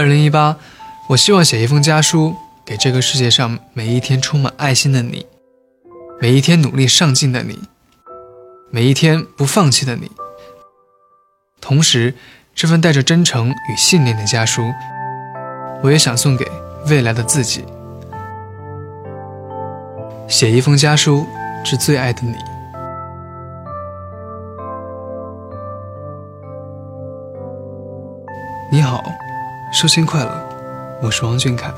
二零一八，我希望写一封家书给这个世界上每一天充满爱心的你，每一天努力上进的你，每一天不放弃的你。同时，这份带着真诚与信念的家书，我也想送给未来的自己。写一封家书致最爱的你。你好，寿星快乐，我是王俊凯。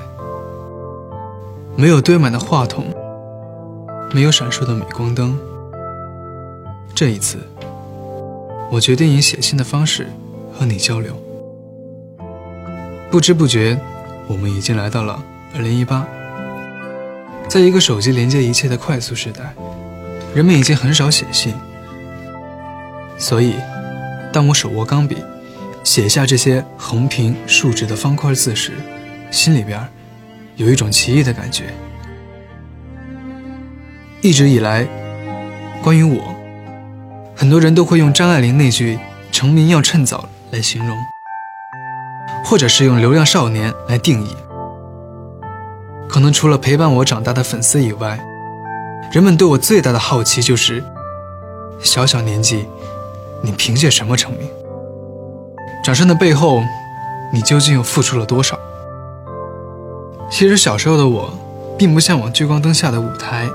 没有堆满的话筒，没有闪烁的镁光灯。这一次，我决定以写信的方式和你交流。不知不觉，我们已经来到了二零一八。在一个手机连接一切的快速时代，人们已经很少写信。所以，当我手握钢笔。写下这些横平竖直的方块字时，心里边有一种奇异的感觉。一直以来，关于我，很多人都会用张爱玲那句“成名要趁早”来形容，或者是用“流量少年”来定义。可能除了陪伴我长大的粉丝以外，人们对我最大的好奇就是：小小年纪，你凭借什么成名？掌声的背后，你究竟又付出了多少？其实小时候的我，并不向往聚光灯下的舞台。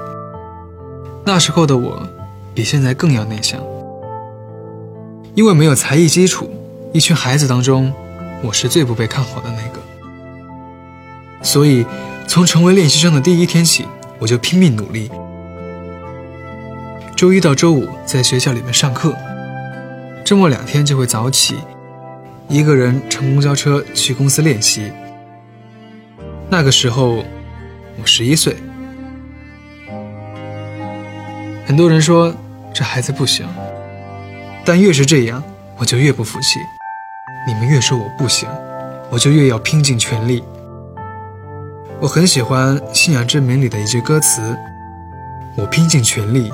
那时候的我，比现在更要内向，因为没有才艺基础，一群孩子当中，我是最不被看好的那个。所以，从成为练习生的第一天起，我就拼命努力。周一到周五在学校里面上课，周末两天就会早起。一个人乘公交车去公司练习。那个时候，我十一岁。很多人说这孩子不行，但越是这样，我就越不服气。你们越说我不行，我就越要拼尽全力。我很喜欢《信仰之名》里的一句歌词：“我拼尽全力，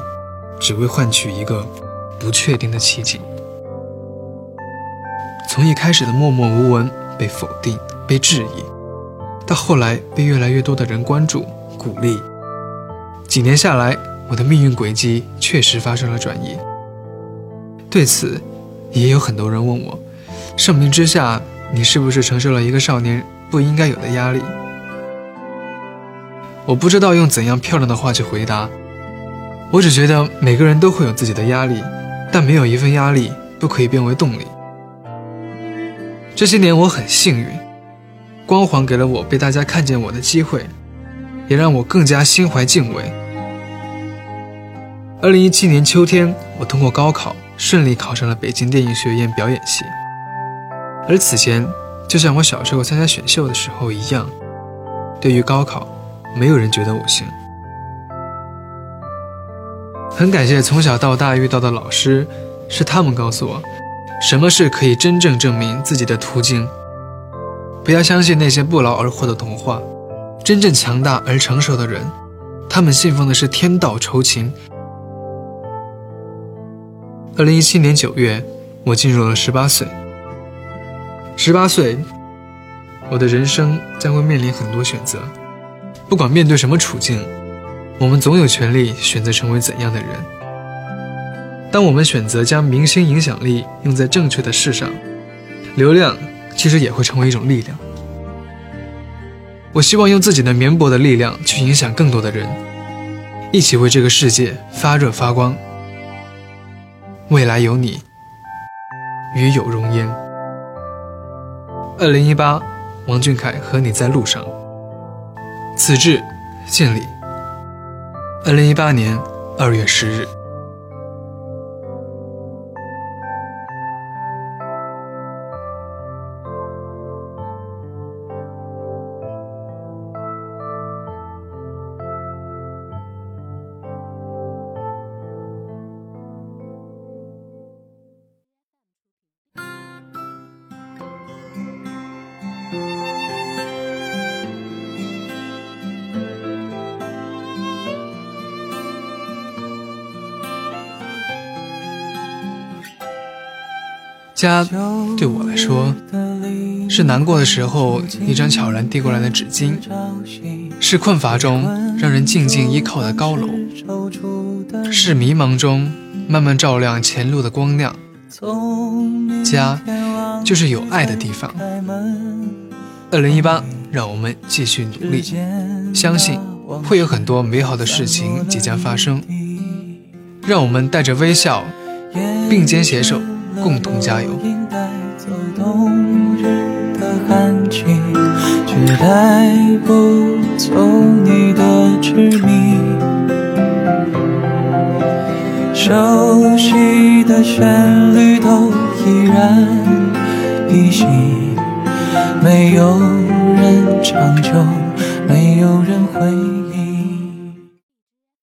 只为换取一个不确定的奇迹。”从一开始的默默无闻、被否定、被质疑，到后来被越来越多的人关注、鼓励，几年下来，我的命运轨迹确实发生了转移。对此，也有很多人问我：盛名之下，你是不是承受了一个少年不应该有的压力？我不知道用怎样漂亮的话去回答，我只觉得每个人都会有自己的压力，但没有一份压力不可以变为动力。这些年我很幸运，光环给了我被大家看见我的机会，也让我更加心怀敬畏。二零一七年秋天，我通过高考顺利考上了北京电影学院表演系。而此前，就像我小时候参加选秀的时候一样，对于高考，没有人觉得我行。很感谢从小到大遇到的老师，是他们告诉我。什么是可以真正证明自己的途径？不要相信那些不劳而获的童话。真正强大而成熟的人，他们信奉的是天道酬勤。二零一七年九月，我进入了十八岁。十八岁，我的人生将会面临很多选择。不管面对什么处境，我们总有权利选择成为怎样的人。当我们选择将明星影响力用在正确的事上，流量其实也会成为一种力量。我希望用自己的绵薄的力量去影响更多的人，一起为这个世界发热发光。未来有你，与有荣焉。二零一八，王俊凯和你在路上。此致敬礼。二零一八年二月十日。家对我来说，是难过的时候一张悄然递过来的纸巾，是困乏中让人静静依靠的高楼，是迷茫中慢慢照亮前路的光亮。家，就是有爱的地方。二零一八，让我们继续努力，相信会有很多美好的事情即将发生。让我们带着微笑，并肩携手。共同加油。带走冬日的寒气却带不走你的执迷，熟悉的旋律都依然依稀，没有人长久，没有人回。